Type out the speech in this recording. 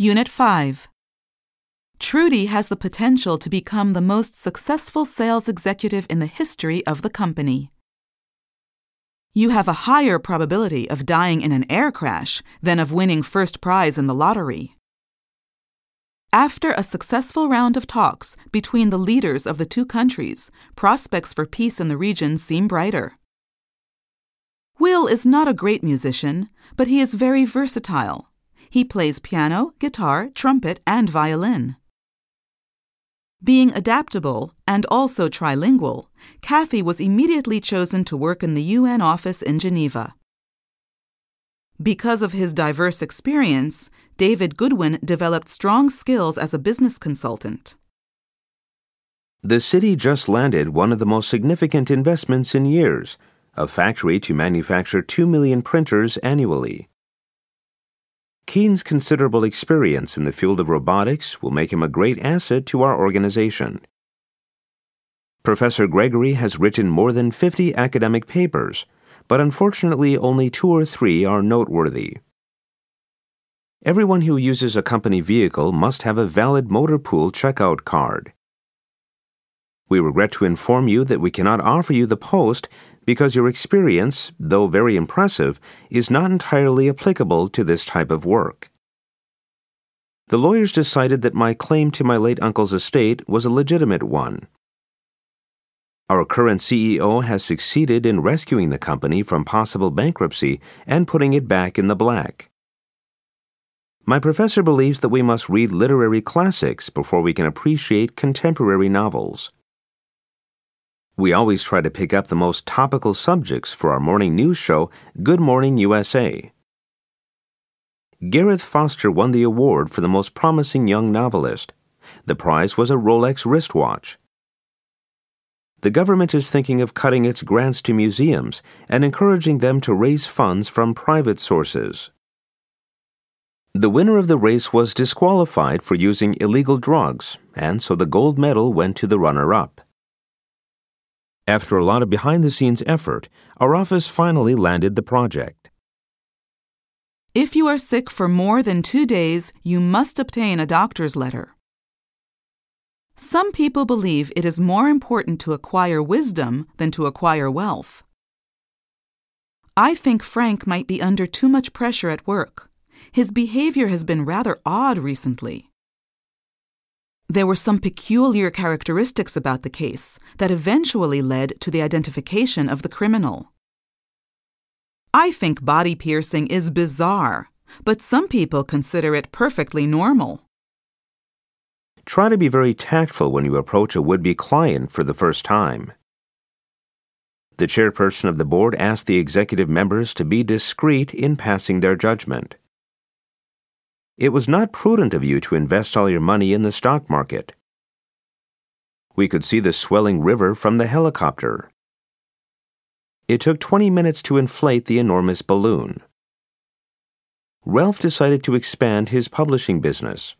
Unit 5. Trudy has the potential to become the most successful sales executive in the history of the company. You have a higher probability of dying in an air crash than of winning first prize in the lottery. After a successful round of talks between the leaders of the two countries, prospects for peace in the region seem brighter. Will is not a great musician, but he is very versatile. He plays piano, guitar, trumpet, and violin. Being adaptable and also trilingual, Kathy was immediately chosen to work in the UN office in Geneva. Because of his diverse experience, David Goodwin developed strong skills as a business consultant. The city just landed one of the most significant investments in years a factory to manufacture 2 million printers annually. Keen's considerable experience in the field of robotics will make him a great asset to our organization. Professor Gregory has written more than 50 academic papers, but unfortunately only two or three are noteworthy. Everyone who uses a company vehicle must have a valid motor pool checkout card. We regret to inform you that we cannot offer you the post because your experience, though very impressive, is not entirely applicable to this type of work. The lawyers decided that my claim to my late uncle's estate was a legitimate one. Our current CEO has succeeded in rescuing the company from possible bankruptcy and putting it back in the black. My professor believes that we must read literary classics before we can appreciate contemporary novels. We always try to pick up the most topical subjects for our morning news show, Good Morning USA. Gareth Foster won the award for the most promising young novelist. The prize was a Rolex wristwatch. The government is thinking of cutting its grants to museums and encouraging them to raise funds from private sources. The winner of the race was disqualified for using illegal drugs, and so the gold medal went to the runner up. After a lot of behind the scenes effort, our office finally landed the project. If you are sick for more than two days, you must obtain a doctor's letter. Some people believe it is more important to acquire wisdom than to acquire wealth. I think Frank might be under too much pressure at work. His behavior has been rather odd recently. There were some peculiar characteristics about the case that eventually led to the identification of the criminal. I think body piercing is bizarre, but some people consider it perfectly normal. Try to be very tactful when you approach a would be client for the first time. The chairperson of the board asked the executive members to be discreet in passing their judgment. It was not prudent of you to invest all your money in the stock market. We could see the swelling river from the helicopter. It took 20 minutes to inflate the enormous balloon. Ralph decided to expand his publishing business.